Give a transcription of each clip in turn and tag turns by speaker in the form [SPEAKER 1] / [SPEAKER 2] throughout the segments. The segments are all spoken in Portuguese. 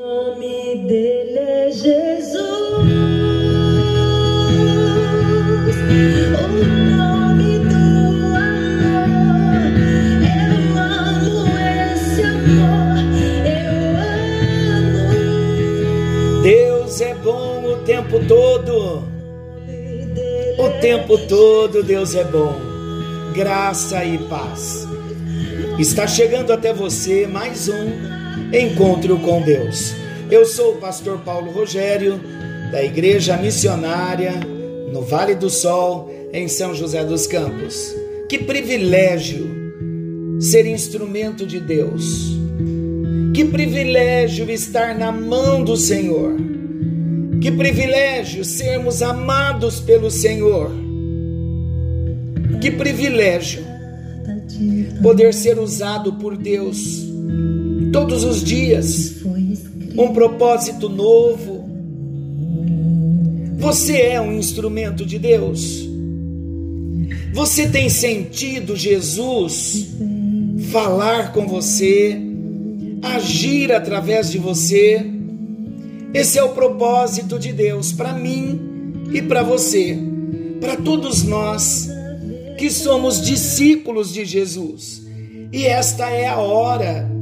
[SPEAKER 1] O nome dele é Jesus. O nome do amor. Eu amo esse amor. Eu amo.
[SPEAKER 2] Deus é bom o tempo todo. O tempo todo Deus é bom. Graça e paz. Está chegando até você mais um encontro com Deus. Eu sou o pastor Paulo Rogério, da Igreja Missionária no Vale do Sol, em São José dos Campos. Que privilégio ser instrumento de Deus. Que privilégio estar na mão do Senhor. Que privilégio sermos amados pelo Senhor. Que privilégio poder ser usado por Deus todos os dias, um propósito novo. Você é um instrumento de Deus. Você tem sentido Jesus falar com você, agir através de você. Esse é o propósito de Deus para mim e para você, para todos nós que somos discípulos de Jesus. E esta é a hora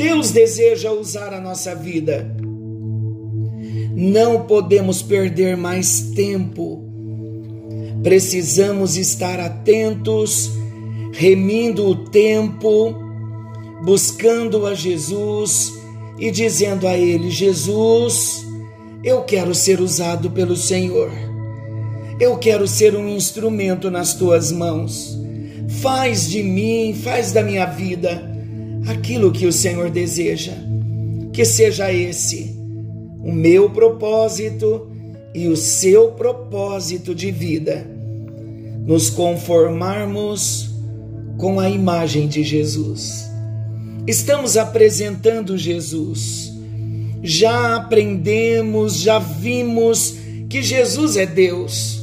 [SPEAKER 2] Deus deseja usar a nossa vida. Não podemos perder mais tempo. Precisamos estar atentos, remindo o tempo, buscando a Jesus e dizendo a Ele: Jesus, eu quero ser usado pelo Senhor. Eu quero ser um instrumento nas tuas mãos. Faz de mim, faz da minha vida aquilo que o Senhor deseja. Que seja esse o meu propósito e o seu propósito de vida. Nos conformarmos com a imagem de Jesus. Estamos apresentando Jesus. Já aprendemos, já vimos que Jesus é Deus,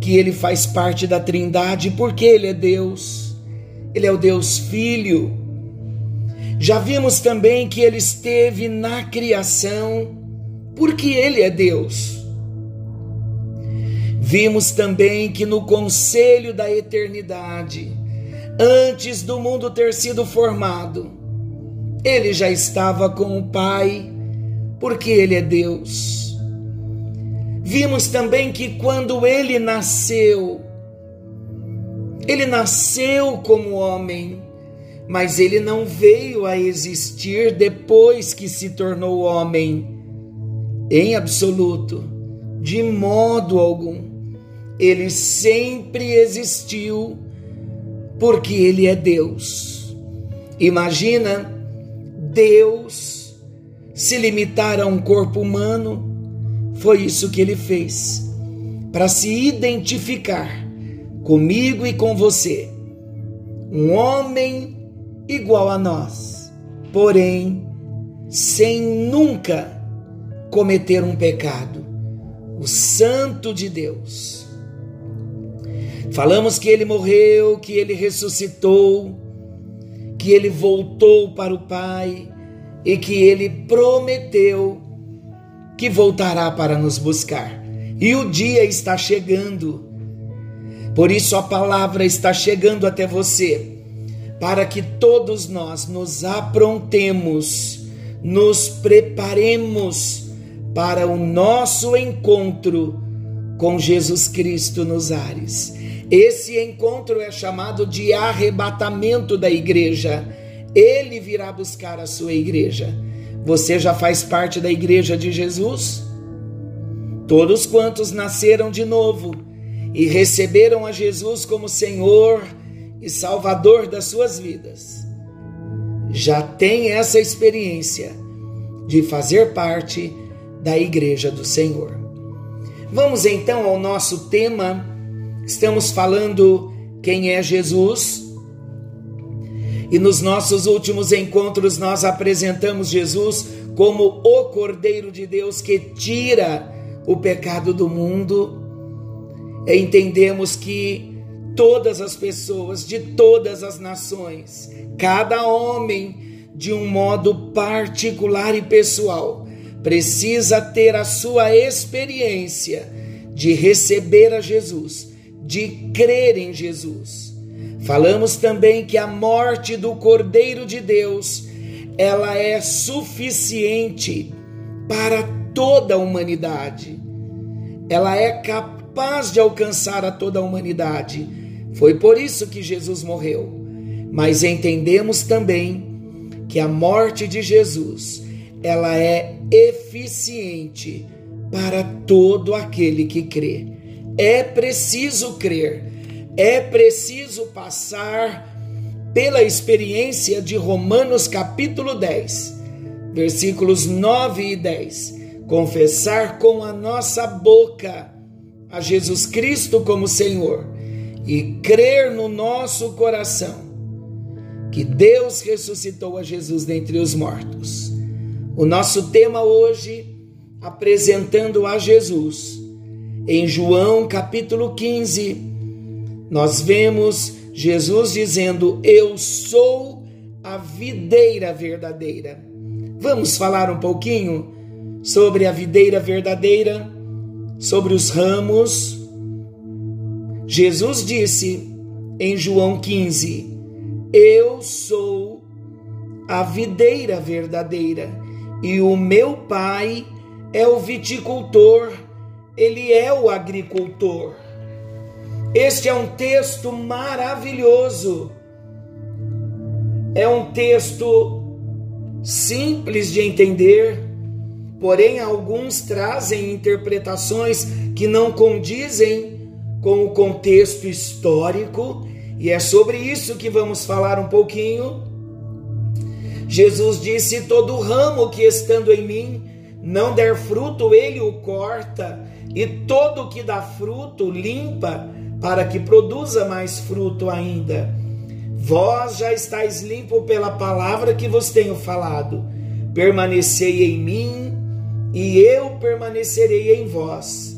[SPEAKER 2] que ele faz parte da Trindade porque ele é Deus. Ele é o Deus Filho, já vimos também que ele esteve na criação, porque ele é Deus. Vimos também que no conselho da eternidade, antes do mundo ter sido formado, ele já estava com o Pai, porque ele é Deus. Vimos também que quando ele nasceu, ele nasceu como homem mas ele não veio a existir depois que se tornou homem. Em absoluto, de modo algum. Ele sempre existiu porque ele é Deus. Imagina Deus se limitar a um corpo humano. Foi isso que ele fez para se identificar comigo e com você. Um homem igual a nós, porém sem nunca cometer um pecado. O Santo de Deus. Falamos que ele morreu, que ele ressuscitou, que ele voltou para o Pai e que ele prometeu que voltará para nos buscar. E o dia está chegando. Por isso a palavra está chegando até você para que todos nós nos aprontemos, nos preparemos para o nosso encontro com Jesus Cristo nos ares. Esse encontro é chamado de arrebatamento da igreja. Ele virá buscar a sua igreja. Você já faz parte da igreja de Jesus? Todos quantos nasceram de novo e receberam a Jesus como Senhor, e Salvador das suas vidas, já tem essa experiência de fazer parte da Igreja do Senhor. Vamos então ao nosso tema. Estamos falando quem é Jesus. E nos nossos últimos encontros nós apresentamos Jesus como o Cordeiro de Deus que tira o pecado do mundo. Entendemos que todas as pessoas de todas as nações, cada homem de um modo particular e pessoal, precisa ter a sua experiência de receber a Jesus, de crer em Jesus. Falamos também que a morte do Cordeiro de Deus, ela é suficiente para toda a humanidade. Ela é capaz de alcançar a toda a humanidade. Foi por isso que Jesus morreu. Mas entendemos também que a morte de Jesus, ela é eficiente para todo aquele que crê. É preciso crer, é preciso passar pela experiência de Romanos capítulo 10, versículos 9 e 10. Confessar com a nossa boca a Jesus Cristo como Senhor e crer no nosso coração que Deus ressuscitou a Jesus dentre os mortos. O nosso tema hoje, apresentando a Jesus. Em João capítulo 15, nós vemos Jesus dizendo: Eu sou a videira verdadeira. Vamos falar um pouquinho sobre a videira verdadeira, sobre os ramos. Jesus disse em João 15: Eu sou a videira verdadeira e o meu pai é o viticultor, ele é o agricultor. Este é um texto maravilhoso. É um texto simples de entender, porém alguns trazem interpretações que não condizem com o contexto histórico, e é sobre isso que vamos falar um pouquinho Jesus disse: Todo ramo que estando em mim não der fruto, ele o corta, e todo que dá fruto limpa, para que produza mais fruto ainda. Vós já estáis limpo pela palavra que vos tenho falado. Permanecei em mim, e eu permanecerei em vós.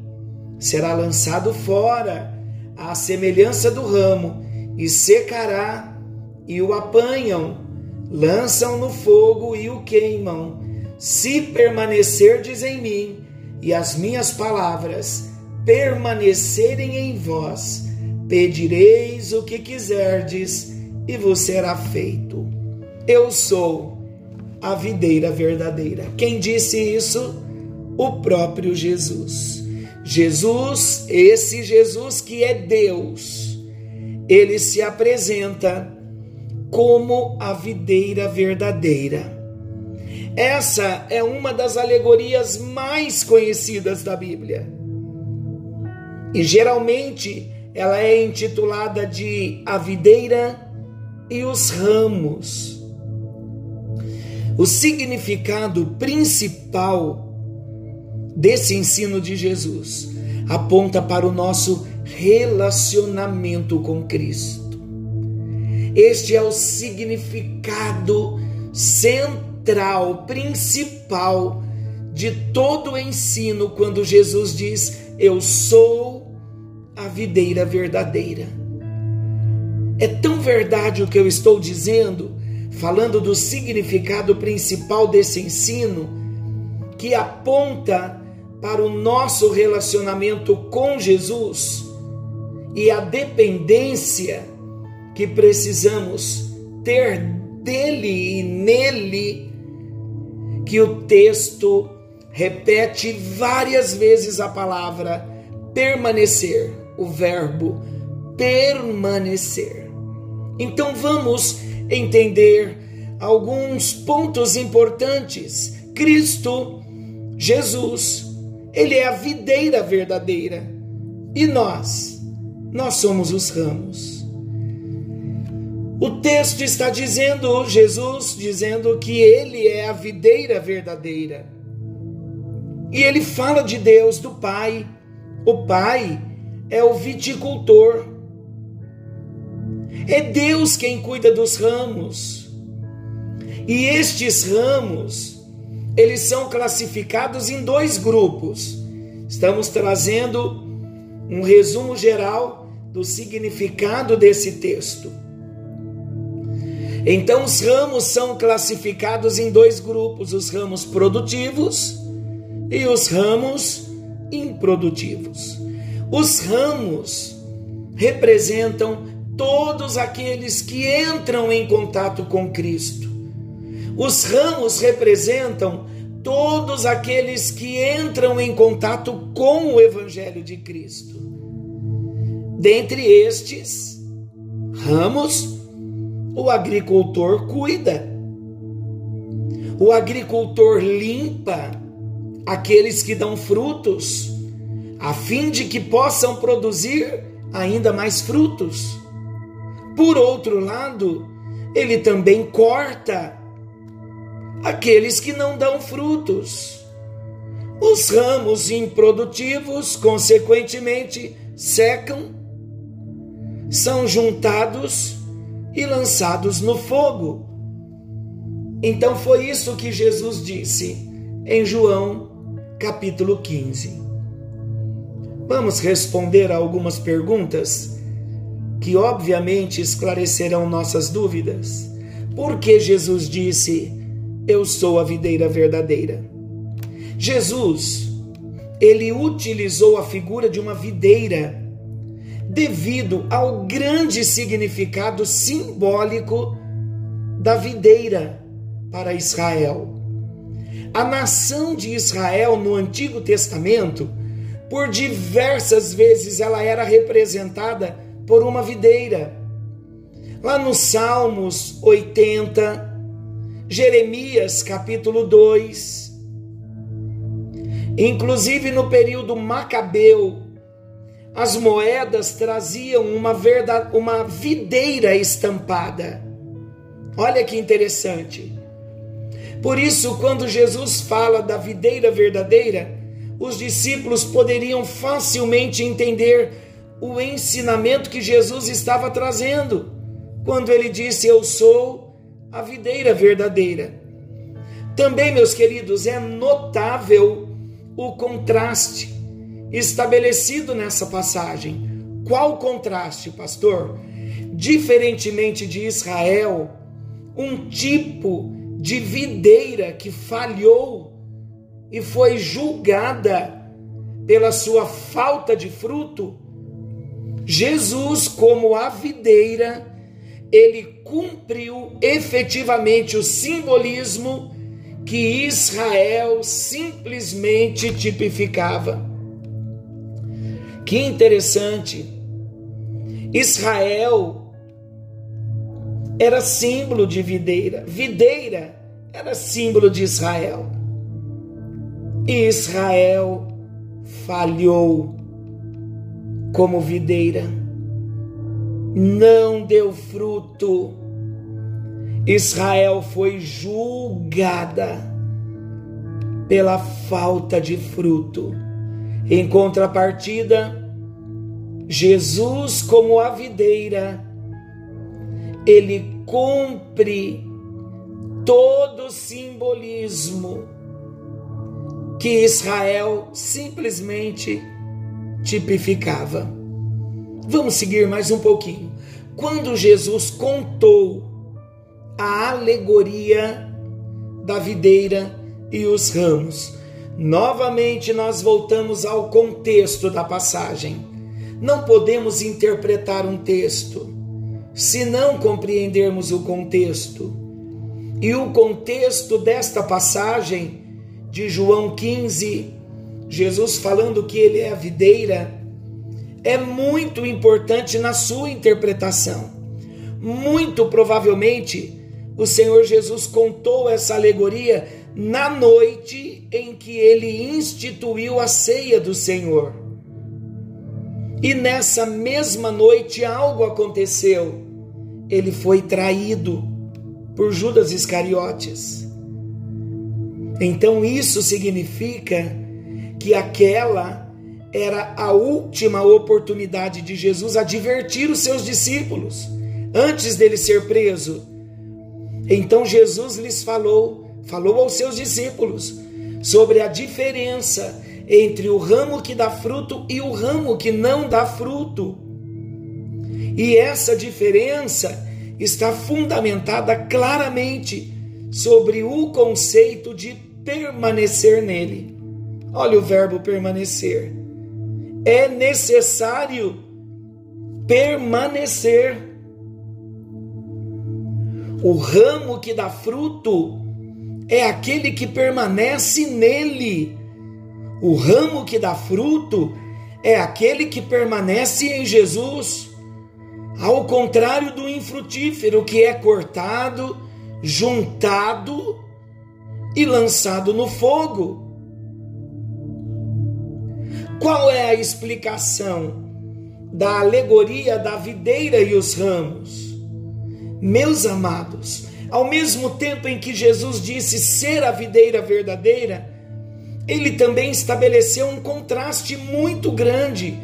[SPEAKER 2] será lançado fora, à semelhança do ramo, e secará e o apanham, lançam no fogo e o queimam. Se permanecerdes em mim e as minhas palavras permanecerem em vós, pedireis o que quiserdes e vos será feito. Eu sou a videira verdadeira. Quem disse isso? O próprio Jesus. Jesus, esse Jesus que é Deus, ele se apresenta como a videira verdadeira. Essa é uma das alegorias mais conhecidas da Bíblia. E geralmente ela é intitulada de A Videira e os Ramos. O significado principal desse ensino de Jesus aponta para o nosso relacionamento com Cristo. Este é o significado central, principal de todo o ensino quando Jesus diz: Eu sou a videira verdadeira. É tão verdade o que eu estou dizendo, falando do significado principal desse ensino, que aponta para o nosso relacionamento com Jesus e a dependência que precisamos ter dele e nele, que o texto repete várias vezes a palavra permanecer, o verbo permanecer. Então vamos entender alguns pontos importantes. Cristo, Jesus, ele é a videira verdadeira e nós, nós somos os ramos. O texto está dizendo, Jesus dizendo que ele é a videira verdadeira. E ele fala de Deus, do Pai. O Pai é o viticultor. É Deus quem cuida dos ramos. E estes ramos, eles são classificados em dois grupos. Estamos trazendo um resumo geral do significado desse texto. Então, os ramos são classificados em dois grupos: os ramos produtivos e os ramos improdutivos. Os ramos representam todos aqueles que entram em contato com Cristo. Os ramos representam todos aqueles que entram em contato com o Evangelho de Cristo. Dentre estes ramos, o agricultor cuida. O agricultor limpa aqueles que dão frutos, a fim de que possam produzir ainda mais frutos. Por outro lado, ele também corta aqueles que não dão frutos. Os ramos improdutivos, consequentemente, secam, são juntados e lançados no fogo. Então foi isso que Jesus disse em João capítulo 15. Vamos responder a algumas perguntas que obviamente esclarecerão nossas dúvidas. Por que Jesus disse: Eu sou a videira verdadeira? Jesus, ele utilizou a figura de uma videira devido ao grande significado simbólico da videira para Israel. A nação de Israel no Antigo Testamento, por diversas vezes ela era representada por uma videira. Lá nos Salmos 80, Jeremias capítulo 2, inclusive no período Macabeu, as moedas traziam uma, verdade, uma videira estampada. Olha que interessante. Por isso, quando Jesus fala da videira verdadeira, os discípulos poderiam facilmente entender o ensinamento que Jesus estava trazendo, quando ele disse: Eu sou a videira verdadeira. Também, meus queridos, é notável o contraste estabelecido nessa passagem. Qual contraste, pastor? Diferentemente de Israel, um tipo de videira que falhou e foi julgada pela sua falta de fruto, Jesus, como a videira, ele cumpriu efetivamente o simbolismo que Israel simplesmente tipificava. Que interessante. Israel era símbolo de videira. Videira era símbolo de Israel. E Israel falhou como videira. Não deu fruto. Israel foi julgada pela falta de fruto. Em contrapartida, Jesus, como a videira, ele cumpre todo o simbolismo que Israel simplesmente tipificava. Vamos seguir mais um pouquinho. Quando Jesus contou a alegoria da videira e os ramos, novamente nós voltamos ao contexto da passagem. Não podemos interpretar um texto se não compreendermos o contexto. E o contexto desta passagem de João 15, Jesus falando que ele é a videira, é muito importante na sua interpretação. Muito provavelmente, o Senhor Jesus contou essa alegoria na noite em que ele instituiu a ceia do Senhor. E nessa mesma noite algo aconteceu. ele foi traído por Judas Iscariotes. Então isso significa que aquela era a última oportunidade de Jesus advertir os seus discípulos antes dele ser preso. Então Jesus lhes falou, falou aos seus discípulos sobre a diferença entre o ramo que dá fruto e o ramo que não dá fruto. E essa diferença está fundamentada claramente sobre o conceito de permanecer nele. Olha o verbo permanecer. É necessário permanecer. O ramo que dá fruto é aquele que permanece nele. O ramo que dá fruto é aquele que permanece em Jesus. Ao contrário do infrutífero, que é cortado, juntado e lançado no fogo. Qual é a explicação da alegoria da videira e os ramos? Meus amados, ao mesmo tempo em que Jesus disse ser a videira verdadeira, ele também estabeleceu um contraste muito grande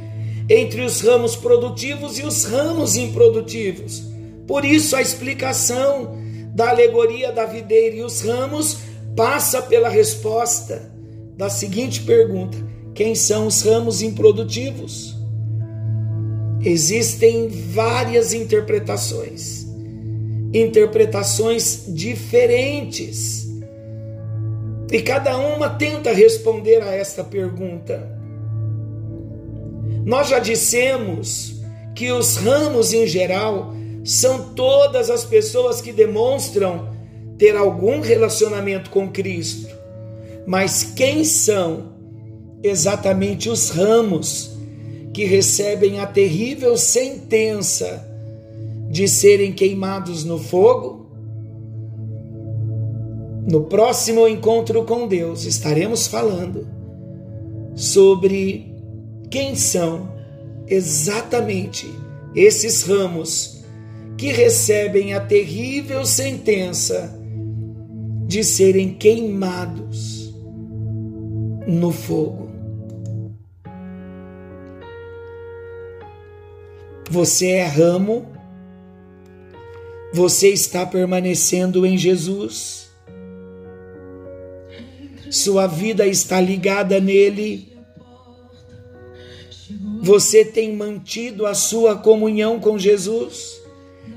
[SPEAKER 2] entre os ramos produtivos e os ramos improdutivos. Por isso, a explicação da alegoria da videira e os ramos passa pela resposta da seguinte pergunta: quem são os ramos improdutivos? Existem várias interpretações, interpretações diferentes, e cada uma tenta responder a esta pergunta. Nós já dissemos que os ramos em geral são todas as pessoas que demonstram ter algum relacionamento com Cristo. Mas quem são exatamente os ramos que recebem a terrível sentença de serem queimados no fogo? No próximo encontro com Deus estaremos falando sobre quem são exatamente esses ramos que recebem a terrível sentença de serem queimados no fogo. Você é ramo, você está permanecendo em Jesus, sua vida está ligada nele. Você tem mantido a sua comunhão com Jesus?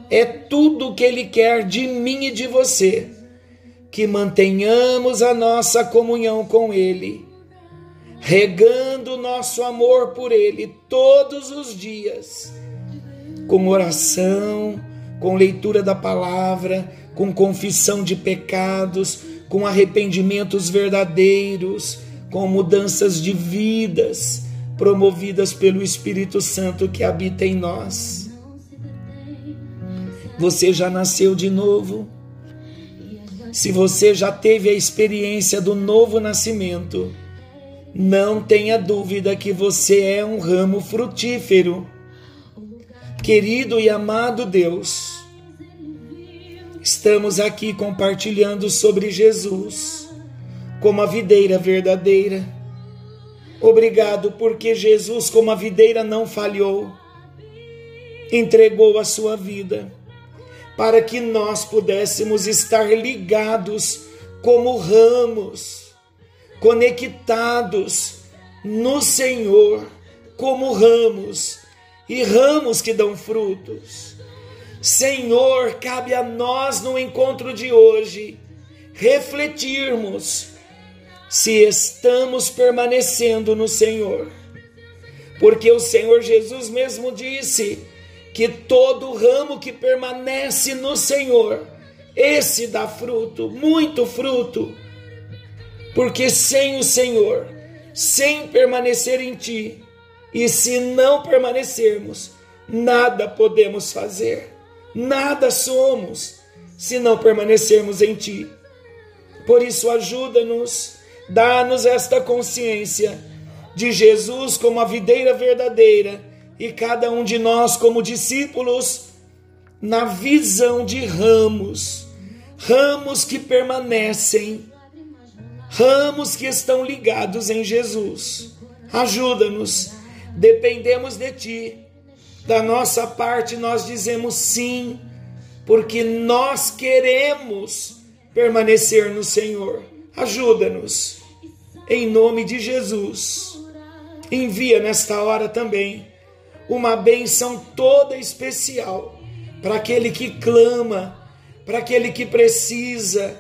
[SPEAKER 2] É tudo o que Ele quer de mim e de você, que mantenhamos a nossa comunhão com Ele, regando nosso amor por Ele todos os dias, com oração, com leitura da palavra, com confissão de pecados, com arrependimentos verdadeiros, com mudanças de vidas promovidas pelo Espírito Santo que habita em nós. Você já nasceu de novo? Se você já teve a experiência do novo nascimento, não tenha dúvida que você é um ramo frutífero. Querido e amado Deus, estamos aqui compartilhando sobre Jesus como a videira verdadeira. Obrigado porque Jesus, como a videira, não falhou, entregou a sua vida para que nós pudéssemos estar ligados como ramos, conectados no Senhor, como ramos e ramos que dão frutos. Senhor, cabe a nós no encontro de hoje refletirmos se estamos permanecendo no Senhor. Porque o Senhor Jesus mesmo disse que todo ramo que permanece no Senhor, esse dá fruto, muito fruto. Porque sem o Senhor, sem permanecer em Ti, e se não permanecermos, nada podemos fazer, nada somos, se não permanecermos em Ti. Por isso, ajuda-nos Dá-nos esta consciência de Jesus como a videira verdadeira e cada um de nós como discípulos na visão de ramos, ramos que permanecem, ramos que estão ligados em Jesus. Ajuda-nos, dependemos de Ti. Da nossa parte, nós dizemos sim, porque nós queremos permanecer no Senhor. Ajuda-nos, em nome de Jesus. Envia nesta hora também uma benção toda especial para aquele que clama, para aquele que precisa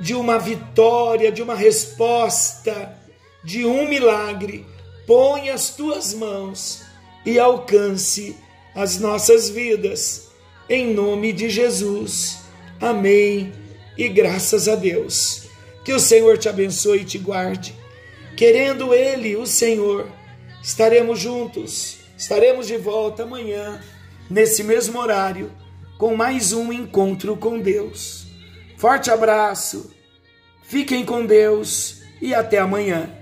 [SPEAKER 2] de uma vitória, de uma resposta, de um milagre. Põe as tuas mãos e alcance as nossas vidas, em nome de Jesus. Amém. E graças a Deus. Que o Senhor te abençoe e te guarde. Querendo Ele, o Senhor, estaremos juntos, estaremos de volta amanhã nesse mesmo horário, com mais um encontro com Deus. Forte abraço, fiquem com Deus e até amanhã.